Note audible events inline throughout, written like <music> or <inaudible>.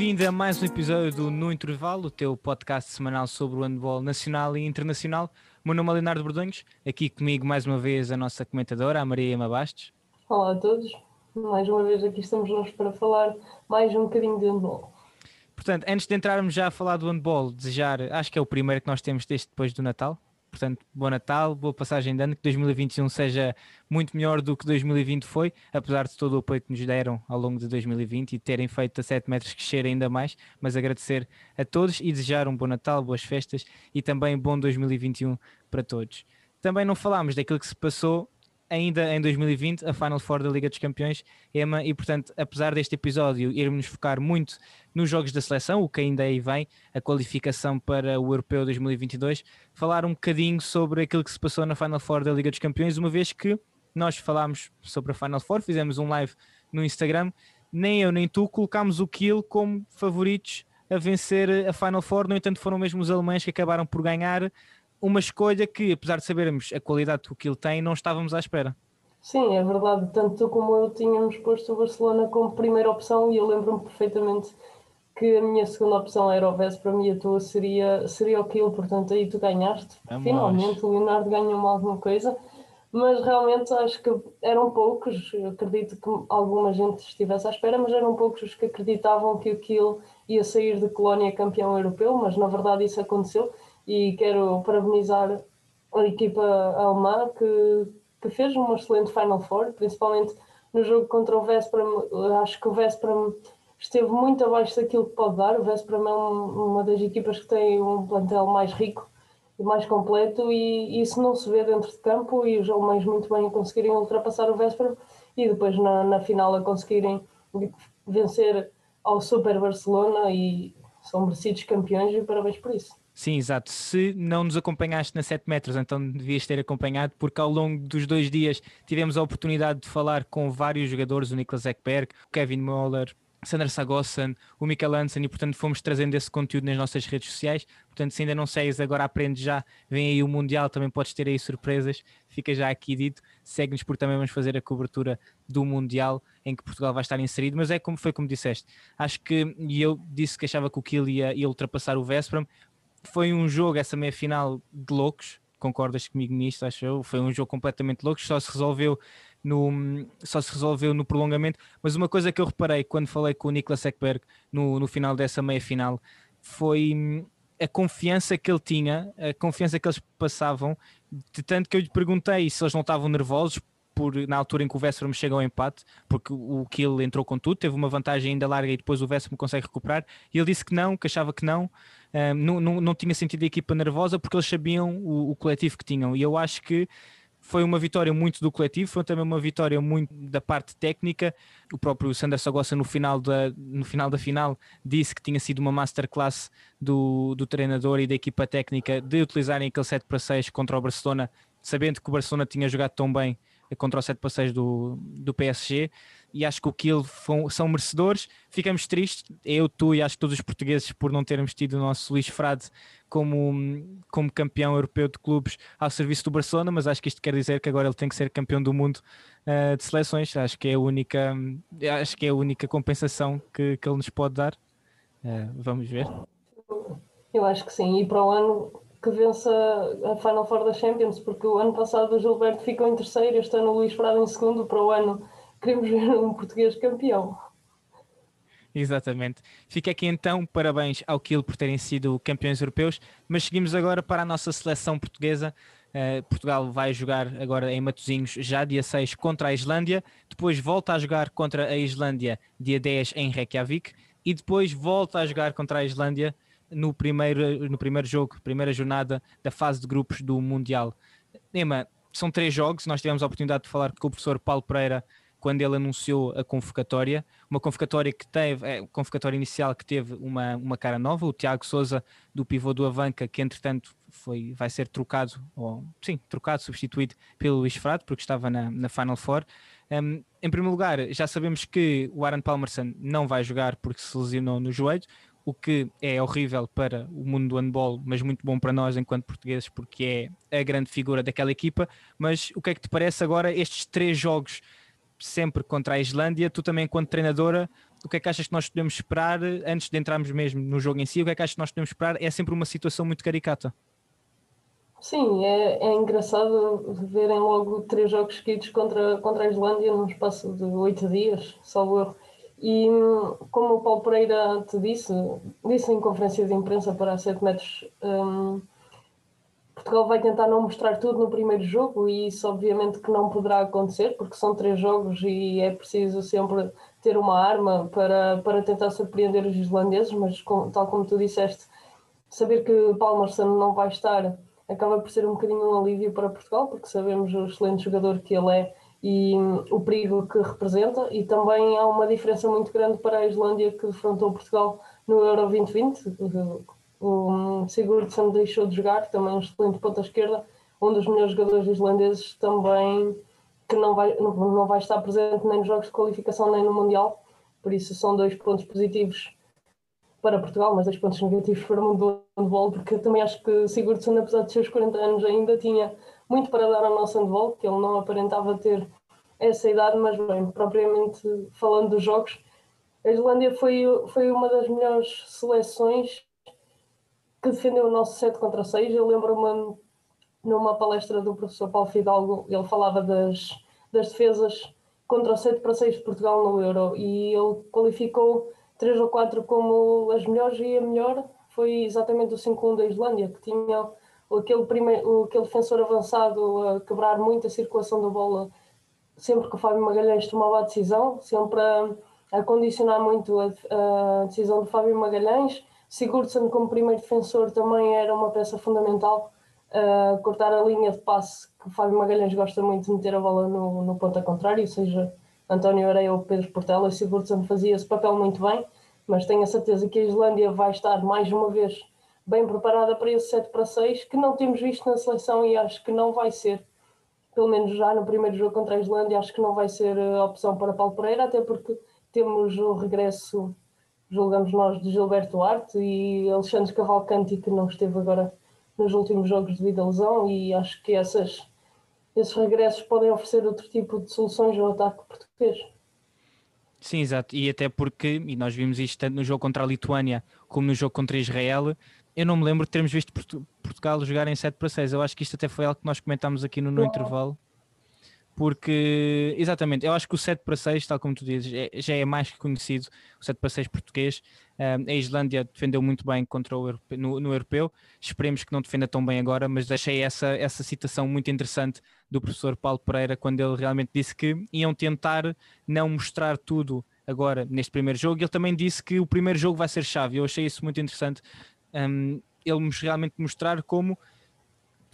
Bem-vindo a mais um episódio do No Intervalo, o teu podcast semanal sobre o handball nacional e internacional. O meu nome é Leonardo Bordonhos, aqui comigo mais uma vez a nossa comentadora, a Maria Ema Bastos. Olá a todos, mais uma vez aqui estamos nós para falar mais um bocadinho de handball. Portanto, antes de entrarmos já a falar do handball, desejar, acho que é o primeiro que nós temos desde depois do Natal, Portanto, bom Natal, boa passagem de ano, que 2021 seja muito melhor do que 2020 foi, apesar de todo o apoio que nos deram ao longo de 2020 e terem feito a 7 metros crescer ainda mais, mas agradecer a todos e desejar um bom Natal, boas festas e também bom 2021 para todos. Também não falámos daquilo que se passou ainda em 2020 a Final Four da Liga dos Campeões, Emma, e portanto, apesar deste episódio irmos focar muito nos jogos da seleção, o que ainda aí vem, a qualificação para o Europeu 2022, falar um bocadinho sobre aquilo que se passou na Final Four da Liga dos Campeões, uma vez que nós falámos sobre a Final Four, fizemos um live no Instagram, nem eu nem tu colocámos o Kiel como favoritos a vencer a Final Four, no entanto foram mesmo os alemães que acabaram por ganhar, uma escolha que, apesar de sabermos a qualidade que ele tem, não estávamos à espera. Sim, é verdade. Tanto tu como eu tínhamos posto o Barcelona como primeira opção e eu lembro-me perfeitamente que a minha segunda opção era o Vez, para mim a tua seria, seria o Kill, portanto aí tu ganhaste. Vamos. Finalmente o Leonardo ganhou-me alguma coisa, mas realmente acho que eram poucos, acredito que alguma gente estivesse à espera, mas eram poucos os que acreditavam que o Kill ia sair de Colónia campeão europeu, mas na verdade isso aconteceu e quero parabenizar a equipa alemã que, que fez uma excelente Final Four, principalmente no jogo contra o Vesperam. Acho que o Vesperam esteve muito abaixo daquilo que pode dar. O Vesperam é uma das equipas que tem um plantel mais rico e mais completo e isso não se vê dentro de campo e os alemães muito bem conseguirem ultrapassar o Vesperam e depois na, na final a conseguirem vencer ao Super Barcelona e são merecidos campeões e parabéns por isso. Sim, exato. Se não nos acompanhaste na 7 metros, então devias ter acompanhado, porque ao longo dos dois dias tivemos a oportunidade de falar com vários jogadores, o Niklas Ekberg, o Kevin Moller, Sandra Sagossen, o Michael Hansen, e portanto fomos trazendo esse conteúdo nas nossas redes sociais. Portanto, se ainda não segues, agora aprendes já. Vem aí o Mundial, também podes ter aí surpresas. Fica já aqui dito. Segue-nos porque também vamos fazer a cobertura do Mundial em que Portugal vai estar inserido. Mas é como foi como disseste. Acho que, e eu disse que achava que o Kiel ia, ia ultrapassar o Vesperam foi um jogo, essa meia final de loucos, concordas comigo nisto, acho eu? Foi um jogo completamente louco, só se resolveu no, só se resolveu no prolongamento. Mas uma coisa que eu reparei quando falei com o Niklas Ekberg no, no final dessa meia final foi hum, a confiança que ele tinha, a confiança que eles passavam, de tanto que eu lhe perguntei se eles não estavam nervosos por, na altura em que o Vesseram chega ao empate, porque o Kill entrou com tudo, teve uma vantagem ainda larga e depois o Vesseram consegue recuperar, e ele disse que não, que achava que não, um, não, não, não tinha sentido a equipa nervosa porque eles sabiam o, o coletivo que tinham, e eu acho que foi uma vitória muito do coletivo, foi também uma vitória muito da parte técnica. O próprio Sander Sagossa no final da, no final da final disse que tinha sido uma masterclass do, do treinador e da equipa técnica de utilizarem aquele 7 para 6 contra o Barcelona, sabendo que o Barcelona tinha jogado tão bem contra o 7 para 6 do, do PSG e acho que o Kiel são merecedores. Ficamos tristes, eu, tu e acho que todos os portugueses, por não termos tido o nosso Luís Frade como, como campeão europeu de clubes ao serviço do Barcelona, mas acho que isto quer dizer que agora ele tem que ser campeão do mundo uh, de seleções. Acho que é a única, acho que é a única compensação que, que ele nos pode dar. Uh, vamos ver. Eu acho que sim, e para o ano que vença a Final Four da Champions, porque o ano passado o Gilberto ficou em terceiro, este ano o Luís Frade em segundo, para o ano queremos ver <laughs> um português campeão. Exatamente. Fica aqui então, parabéns ao Kiel por terem sido campeões europeus, mas seguimos agora para a nossa seleção portuguesa. Uh, Portugal vai jogar agora em Matosinhos já dia 6 contra a Islândia, depois volta a jogar contra a Islândia dia 10 em Reykjavik e depois volta a jogar contra a Islândia no primeiro, no primeiro jogo, primeira jornada da fase de grupos do Mundial. Ema, são três jogos, nós tivemos a oportunidade de falar com o professor Paulo Pereira quando ele anunciou a convocatória, uma convocatória que teve, é, convocatória inicial que teve uma, uma cara nova, o Tiago Souza do pivô do Avanca, que entretanto foi, vai ser trocado, ou sim, trocado, substituído pelo Luís Frado, porque estava na, na Final Four. Um, em primeiro lugar, já sabemos que o Aaron Palmerson não vai jogar porque se lesionou no joelho, o que é horrível para o mundo do handball, mas muito bom para nós enquanto portugueses, porque é a grande figura daquela equipa. Mas o que é que te parece agora estes três jogos sempre contra a Islândia. Tu também, enquanto treinadora, o que é que achas que nós podemos esperar antes de entrarmos mesmo no jogo em si? O que é que achas que nós podemos esperar? É sempre uma situação muito caricata. Sim, é, é engraçado verem logo três jogos seguidos contra, contra a Islândia num espaço de oito dias, salvo erro. E como o Paulo Pereira te disse, disse em conferência de imprensa para 7 metros, um, Portugal vai tentar não mostrar tudo no primeiro jogo e isso obviamente que não poderá acontecer, porque são três jogos e é preciso sempre ter uma arma para, para tentar surpreender os islandeses, mas com, tal como tu disseste, saber que Palmersson não vai estar acaba por ser um bocadinho um alívio para Portugal, porque sabemos o excelente jogador que ele é e hum, o perigo que representa, e também há uma diferença muito grande para a Islândia que defrontou Portugal no Euro 2020. O hum, Sigurdsson deixou de jogar, também um excelente ponta esquerda, um dos melhores jogadores islandeses também que não vai, não vai estar presente nem nos jogos de qualificação nem no Mundial, por isso são dois pontos positivos para Portugal, mas dois pontos negativos para o mundo do handball, porque também acho que Sigurdsson, apesar de seus 40 anos, ainda tinha muito para dar ao nosso handball, que ele não aparentava ter essa idade, mas bem, propriamente falando dos jogos, a Islândia foi, foi uma das melhores seleções que defendeu o nosso 7 contra 6. Eu lembro-me numa palestra do professor Paulo Fidalgo, ele falava das, das defesas contra o 7 para 6 de Portugal no Euro e ele qualificou três ou quatro como as melhores e a melhor foi exatamente o 5-1 da Islândia, que tinha aquele, primeiro, aquele defensor avançado a quebrar muito a circulação da bola sempre que o Fábio Magalhães tomava a decisão, sempre a, a condicionar muito a, a, decisão do Fábio Magalhães. Sigurdsson, como primeiro defensor, também era uma peça fundamental a cortar a linha de passe que o Fábio Magalhães gosta muito de meter a bola no, no ponto contrário, seja António Areia ou Pedro Portela, e Sigurdsson fazia esse papel muito bem, mas tenho a certeza que a Islândia vai estar mais uma vez bem preparada para esse 7 para 6, que não temos visto na seleção e acho que não vai ser, pelo menos já no primeiro jogo contra a Islândia, acho que não vai ser a opção para Paulo Pereira, até porque temos o regresso, julgamos nós, de Gilberto Duarte e Alexandre Cavalcanti, que não esteve agora nos últimos jogos devido à lesão, e acho que essas esses regressos podem oferecer outro tipo de soluções ao ataque português. Sim, exato. E até porque, e nós vimos isto tanto no jogo contra a Lituânia como no jogo contra Israel, eu não me lembro de termos visto Portugal jogar em 7 para 6. Eu acho que isto até foi algo que nós comentámos aqui no, no intervalo porque, exatamente, eu acho que o 7 para 6, tal como tu dizes, é, já é mais que conhecido, o 7 para 6 português. Um, a Islândia defendeu muito bem contra o europeu, no, no, europeu, esperemos que não defenda tão bem agora, mas achei essa, essa citação muito interessante do professor Paulo Pereira, quando ele realmente disse que iam tentar não mostrar tudo agora neste primeiro jogo. Ele também disse que o primeiro jogo vai ser chave, eu achei isso muito interessante. Um, ele realmente mostrar como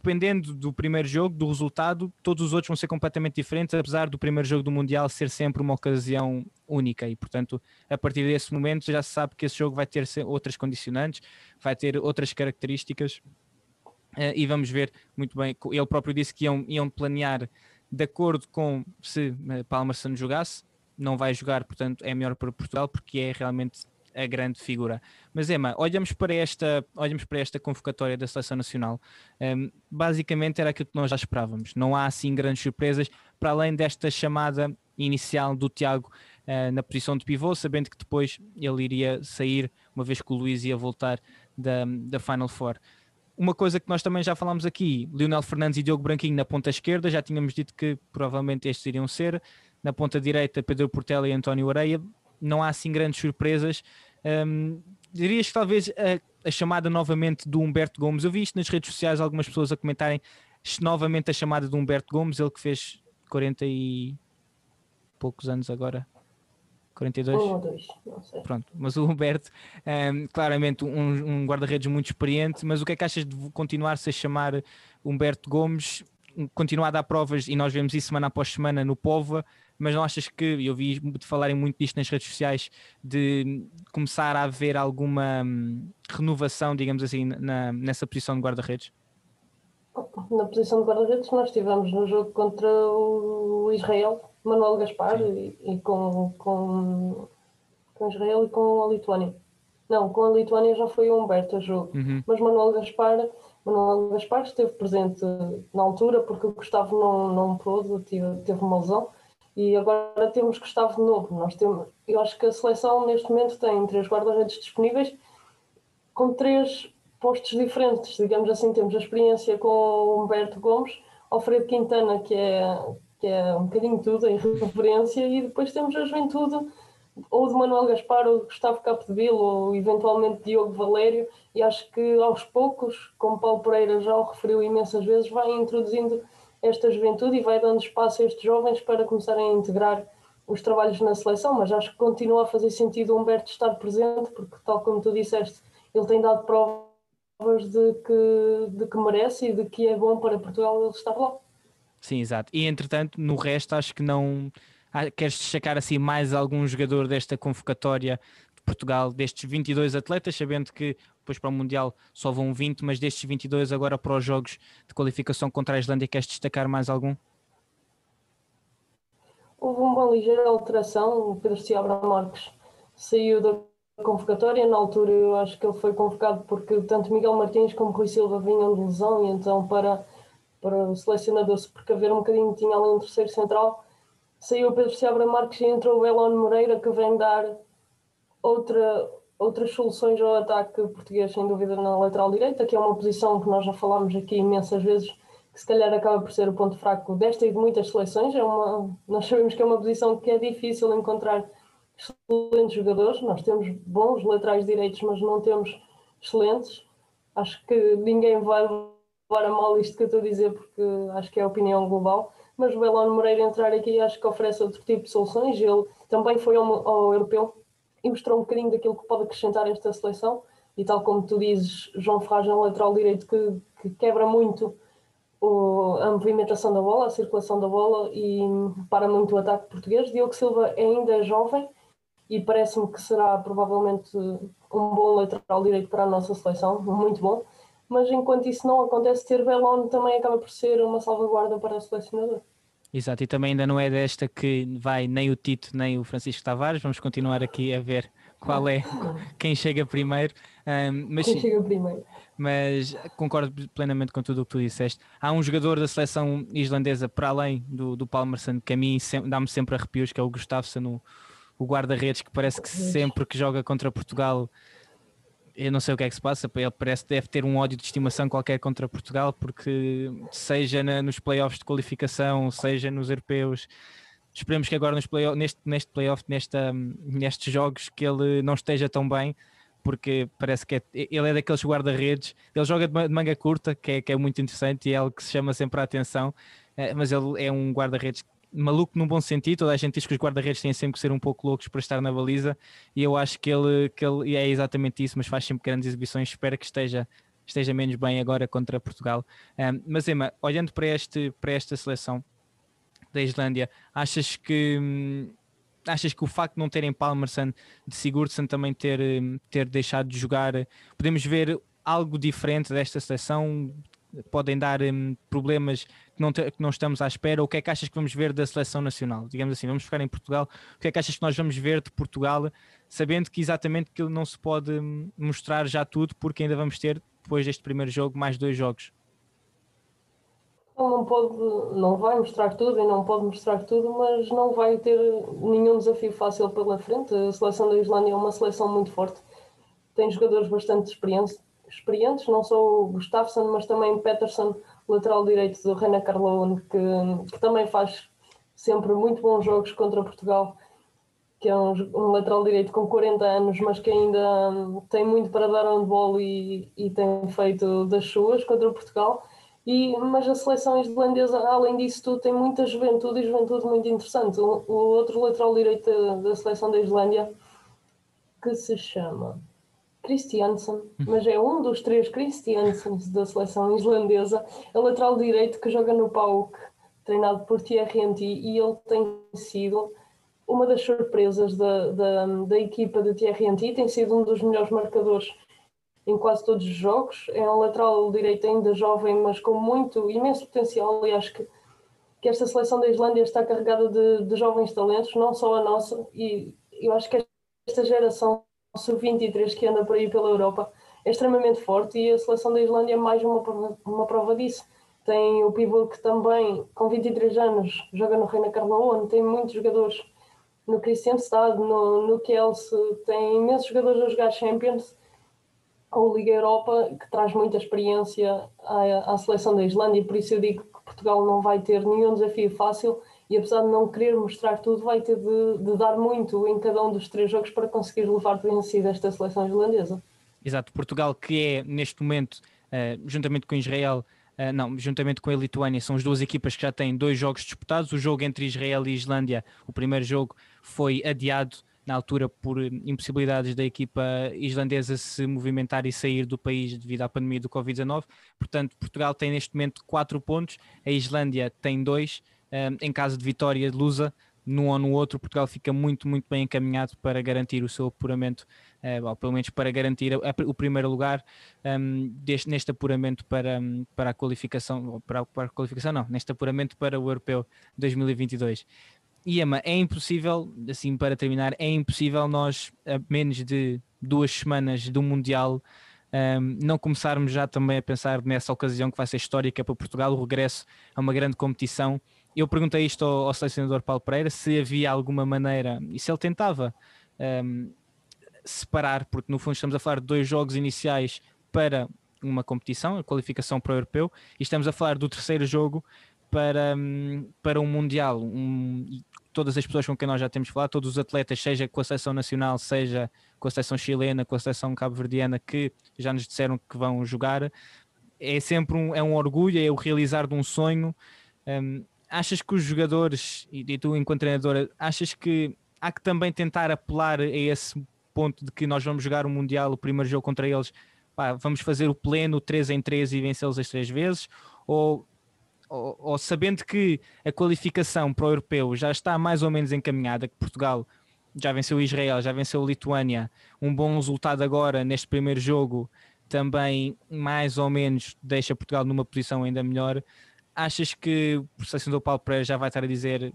dependendo do primeiro jogo, do resultado, todos os outros vão ser completamente diferentes, apesar do primeiro jogo do Mundial ser sempre uma ocasião única. E, portanto, a partir desse momento já se sabe que esse jogo vai ter outras condicionantes, vai ter outras características. Uh, e vamos ver muito bem. Ele próprio disse que iam, iam planear de acordo com se uh, Palmerson jogasse. Não vai jogar, portanto, é melhor para Portugal, porque é realmente a grande figura. Mas Emma, olhamos para esta, olhamos para esta convocatória da Seleção Nacional. Um, basicamente era aquilo que nós já esperávamos. Não há assim grandes surpresas, para além desta chamada inicial do Tiago uh, na posição de pivô, sabendo que depois ele iria sair, uma vez que o Luís ia voltar da, da Final Four. Uma coisa que nós também já falámos aqui, Lionel Fernandes e Diogo Branquinho na ponta esquerda, já tínhamos dito que provavelmente estes iriam ser. Na ponta direita, Pedro Portela e António Areia. Não há assim grandes surpresas. Um, dirias que talvez a, a, chamada novamente do Humberto Gomes, eu vi isto nas redes sociais, algumas pessoas a comentarem novamente a chamada do Humberto Gomes, ele que fez 40 e poucos anos agora. 42? Um ou dois, não sei. Pronto, mas o Humberto, um, claramente um, um guarda-redes muito experiente, mas o que é que achas de continuar-se a chamar Humberto Gomes, continuar a dar provas, e nós vemos isso semana após semana no Pova, mas não achas que, eu vi de falarem muito disto nas redes sociais, de começar a haver alguma hum, renovação, digamos assim, na, nessa posição de guarda-redes? Na posição de guarda-redes nós tivemos no jogo contra o Israel, Manuel Gaspar, e, e, com, com, com Israel e com a Lituânia. Não, com a Lituânia já foi o Humberto a jogo, uhum. mas Manuel Gaspar, Manuel Gaspar esteve presente na altura porque o Gustavo não, não pôde, teve, teve uma lesão, E agora temos Gustavo de novo. Nós temos, eu acho que a seleção neste momento tem três guarda-redes disponíveis com três postos diferentes. Digamos assim, temos a experiência com o Humberto Gomes, Alfredo Quintana, que é, que é um bocadinho tudo em <laughs> referência, e depois temos a juventude ou de Manuel Gaspar, ou de Gustavo Capdeville, ou eventualmente Diogo Valério, e acho que aos poucos, como Paulo Pereira já o referiu imensas vezes, vai introduzindo esta juventude e vai dando espaço a estes jovens para começarem a integrar os trabalhos na seleção, mas acho que continua a fazer sentido o Humberto estar presente, porque, tal como tu disseste, ele tem dado provas de que, de que merece e de que é bom para Portugal ele estar lá. Sim, exato. E entretanto, no resto, acho que não. Ah, queres destacar assim mais algum jogador desta convocatória de Portugal, destes 22 atletas, sabendo que depois para o Mundial só vão 20, mas destes 22 agora para os jogos de qualificação contra a Islândia, queres destacar mais algum? Houve uma ligeira alteração, o Pedro Ciabra Marques saiu da convocatória, na altura eu acho que ele foi convocado porque tanto Miguel Martins como Rui Silva vinham de lesão e então para, para o selecionador se precaver um bocadinho tinha ali um terceiro central, saiu o Pedro Ciabra Marques e entrou o Elon Moreira que vem dar outra, outras soluções ao ataque português, sem dúvida, na lateral direita, que é uma posição que nós já falámos aqui imensas vezes, que se calhar acaba por ser o ponto fraco desta e de muitas seleções. É uma, nós sabemos que é uma posição que é difícil encontrar excelentes jogadores. Nós temos bons laterais direitos, mas não temos excelentes. Acho que ninguém vai levar a mal isto que eu estou a dizer, porque acho que é a opinião global. Mas o Belón Moreira entrar aqui acho que oferece outro tipo de soluções. Ele também foi ao, ao europeu e mostrou um bocadinho daquilo que pode acrescentar esta seleção. E tal como tu dizes, João Ferraz é um lateral direito que, que quebra muito o, a movimentação da bola, a circulação da bola e para muito o ataque português. Diogo Silva é ainda jovem e parece-me que será provavelmente um bom lateral direito para a nossa seleção, muito bom. Mas enquanto isso não acontece, ter Belon também acaba por ser uma salvaguarda para o selecionador. Exato, e também ainda não é desta que vai nem o Tito nem o Francisco Tavares, vamos continuar aqui a ver qual é quem chega primeiro. Um, mas, quem chega primeiro. Mas concordo plenamente com tudo o que tu disseste. Há um jogador da seleção islandesa, para além do, do Palmerson, que a mim dá-me sempre arrepios, que é o Gustafsson, o, o guarda-redes, que parece que sempre que joga contra Portugal eu não sei o que é que se passa, ele parece que deve ter um ódio de estimação qualquer contra Portugal, porque seja na, nos playoffs de qualificação, seja nos europeus, esperemos que agora nos play neste, neste playoff, nesta, nestes jogos, que ele não esteja tão bem, porque parece que é, ele é daqueles guarda-redes, ele joga de manga curta, que é, que é muito interessante e é algo que se chama sempre a atenção, eh, mas ele é um guarda-redes maluco num bom sentido, toda a gente diz que os guarda-redes têm sempre que ser um pouco loucos para estar na baliza e eu acho que ele, que ele é exatamente isso, mas faz sempre grandes exibições, espero que esteja, esteja menos bem agora contra Portugal. Um, mas Emma, olhando para, este, para esta seleção da Islândia, achas que hum, achas que o facto de não terem Palmerson de Sigurdsson também ter, hum, ter deixado de jogar, podemos ver algo diferente desta seleção? Podem dar um, problemas que não, que não estamos à espera? O que é que achas que vamos ver da seleção nacional? Digamos assim, vamos ficar em Portugal. O que é que achas que nós vamos ver de Portugal, sabendo que exatamente que não se pode hum, mostrar já tudo, porque ainda vamos ter, depois deste primeiro jogo, mais dois jogos? Não pode, não vai mostrar tudo e não pode mostrar tudo, mas não vai ter nenhum desafio fácil pela frente. A seleção da Islândia é uma seleção muito forte, tem jogadores bastante experientes, experientes, não só o Gustafsson, mas também Peterson, lateral direito do Reina Carlone, que, que também faz sempre muito bons jogos contra Portugal, que é um, um, lateral direito com 40 anos, mas que ainda tem muito para dar um handball e, e tem feito das suas contra Portugal. E, mas a seleção islandesa, além disso tudo, tem muita juventude e juventude muito interessante. O, o outro lateral direito da seleção da Islândia, que se chama Christiansen, mas é um dos três Christiansens da seleção islandesa, é lateral direito que joga no PAOK, treinado por Thierry e ele tem sido uma das surpresas da, da, da equipa de Thierry tem sido um dos melhores marcadores em quase todos os jogos, é um lateral direito ainda jovem, mas com muito, imenso potencial, e acho que, que esta seleção da Islândia está carregada de, de jovens talentos, não só a nossa, e eu acho que esta geração sub-23 que anda por aí pela Europa é extremamente forte e a seleção da Islândia é mais uma prova, uma prova disso. tem o pivô que também, com 23 anos, joga no Reina Carlaone, tem muitos jogadores. No Kristianstad, no, no Kielce, tem imensos jogadores a jogar Champions. Ou Liga Europa, que traz muita experiência à, à seleção da Islândia, por isso eu digo que Portugal não vai ter nenhum desafio fácil e apesar de não querer mostrar tudo, vai ter de, de dar muito em cada um dos três jogos para conseguir levar vencida esta seleção islandesa. Exato, Portugal que é neste momento, uh, juntamente com Israel, Uh, não, juntamente com a Lituânia, são as duas equipas que já têm dois jogos disputados. O jogo entre Israel e Islândia, o primeiro jogo, foi adiado na altura por impossibilidades da equipa islandesa se movimentar e sair do país devido à pandemia do Covid-19. Portanto, Portugal tem neste momento quatro pontos, a Islândia tem dois. Um, em caso de vitória de Lusa, num ou no outro, Portugal fica muito, muito bem encaminhado para garantir o seu apuramento, uh, ou pelo menos para garantir o primeiro lugar um, deste, neste apuramento para, para a qualificação, para, para a qualificação não, neste apuramento para o Europeu 2022. E Emma, é impossível, assim para terminar, é impossível nós, a menos de duas semanas do Mundial, um, não começarmos já também a pensar nessa ocasião que vai ser histórica para Portugal, o regresso a uma grande competição eu perguntei isto ao, ao selecionador Paulo Pereira se havia alguma maneira, e se ele tentava um, separar, porque no fundo estamos a falar de dois jogos iniciais para uma competição, a qualificação para o europeu, e estamos a falar do terceiro jogo para, um, para um Mundial. Um, todas as pessoas com quem nós já temos falado, todos os atletas, seja com a seleção nacional, seja com a seleção chilena, com a seleção cabo-verdiana, que já nos disseram que vão jogar, é sempre um, é um orgulho, é o realizar de um sonho. Um, achas que os jogadores, e, tu enquanto treinadora, achas que há que também tentar apelar a esse ponto de que nós vamos jogar o Mundial, o primeiro jogo contra eles, pá, vamos fazer o pleno 3 em 3 e vencê-los as três vezes? Ou, ou, ou, sabendo que a qualificação para o europeu já está mais ou menos encaminhada, que Portugal já venceu Israel, já venceu Lituânia, um bom resultado agora neste primeiro jogo também mais ou menos deixa Portugal numa posição ainda melhor achas que o selecionador Paulo Pereira já vai estar a dizer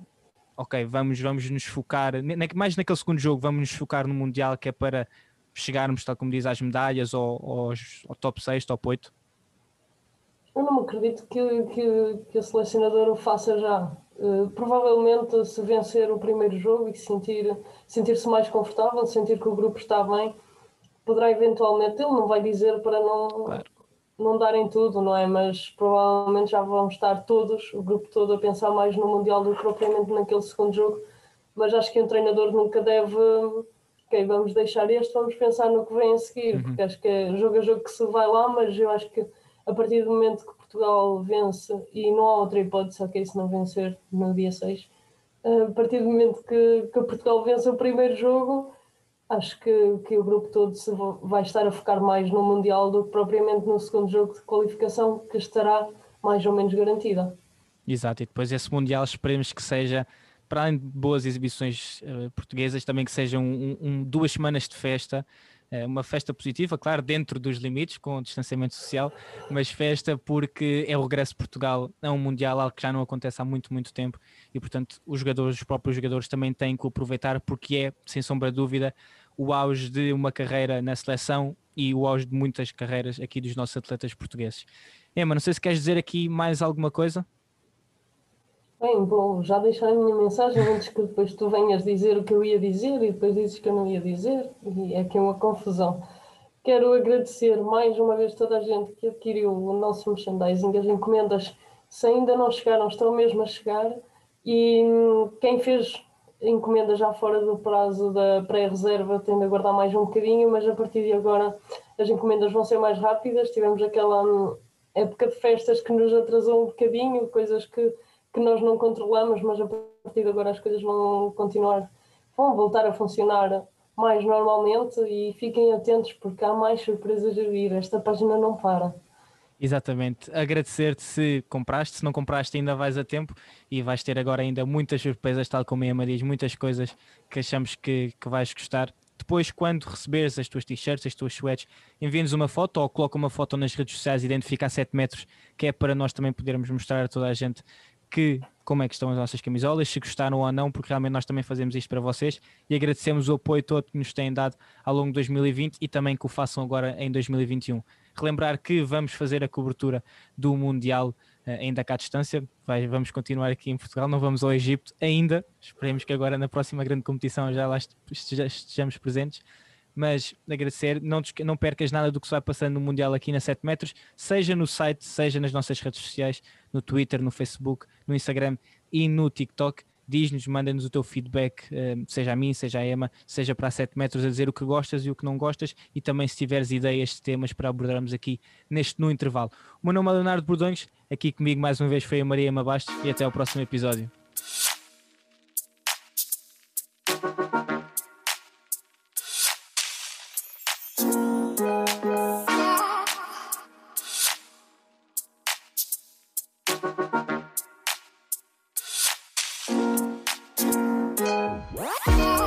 ok, vamos, vamos nos focar, mais naquele segundo jogo, vamos nos focar no Mundial que é para chegarmos, tal como diz, às medalhas ou, ou ao top 6, top 8? Eu não acredito que, que, que a selecionadora o faça já. Uh, provavelmente, se vencer o primeiro jogo e sentir, sentir-se mais confortável, sentir que o grupo está bem, poderá eventualmente, ele não vai dizer para não, claro não darem tudo, não é? Mas provavelmente já vão estar todos, o grupo todo, a pensar mais no Mundial do que propriamente naquele segundo jogo. Mas acho que um treinador nunca deve. Ok, vamos deixar este, vamos pensar no que vem a seguir, uhum. porque acho que é jogo a jogo que se vai lá, mas eu acho que a partir do momento que Portugal vence, e não há outra hipótese, ok, se não vencer no dia 6, a partir do momento que, que Portugal vence o primeiro jogo, acho que, que o grupo todo se vai estar a focar mais no Mundial do que propriamente no segundo jogo de qualificação, que estará mais ou menos garantida. Exato, e depois esse Mundial esperemos que seja, para além de boas exibições uh, portuguesas, também que sejam um, um, duas semanas de festa, uh, uma festa positiva, claro, dentro dos limites, com o distanciamento social, mas festa porque é o regresso de Portugal a um Mundial, algo que já não acontece há muito, muito tempo, e portanto os jogadores, os próprios jogadores também têm que aproveitar, porque é, sem sombra de dúvida, o auge de uma carreira na seleção e o auge de muitas carreiras aqui dos nossos atletas portugueses. Emma, não sei se queres dizer aqui mais alguma coisa. Bem, vou já deixar a minha mensagem antes que depois tu venhas dizer o que eu ia dizer e depois dizes que eu não ia dizer, e é que é uma confusão. Quero agradecer mais uma vez toda a gente que adquiriu o nosso merchandising, as encomendas, se ainda não chegaram, estão mesmo a chegar, e quem fez encomenda já fora do prazo da pré-reserva, tendo a guardar mais um bocadinho, mas a partir de agora as encomendas vão ser mais rápidas. Tivemos aquela hum, época de festas que nos atrasou um bocadinho, coisas que, que nós não controlamos, mas a partir de agora as coisas vão continuar, vão voltar a funcionar mais normalmente e fiquem atentos porque há mais surpresas a vir. Esta página não para. Exatamente. Agradecer-te se compraste, se não compraste ainda vais a tempo e vais ter agora ainda muitas surpresas, tal como a Emma diz, muitas coisas que achamos que, que vais gostar. Depois, quando receberes as tuas t-shirts, as tuas sweats, envia-nos uma foto ou coloca uma foto nas redes sociais, identifica a 7 metros, que é para nós também podermos mostrar a toda a gente que como é que estão as nossas camisolas, se gostaram ou não, porque realmente nós também fazemos isto para vocês e agradecemos o apoio todo que nos têm dado ao longo de 2020 e também que o façam agora em 2021 relembrar que vamos fazer a cobertura do Mundial ainda cá à distância. Vai, vamos continuar aqui em Portugal, não vamos ao Egito ainda. Esperemos que agora na próxima grande competição já lá estejamos presentes. Mas agradecer, não, não percas nada do que se vai passando no Mundial aqui na 7 metros, seja no site, seja nas nossas redes sociais, no Twitter, no Facebook, no Instagram e no TikTok diz-nos, manda-nos o teu feedback, eh, seja a mim, seja a Emma, seja para a 7 metros, a dizer o que gostas e o que não gostas e também se tiveres ideias de temas para abordarmos aqui neste no intervalo. O meu nome é Leonardo Bordões, aqui comigo mais uma vez foi a Maria Emma Bastos e até ao próximo episódio.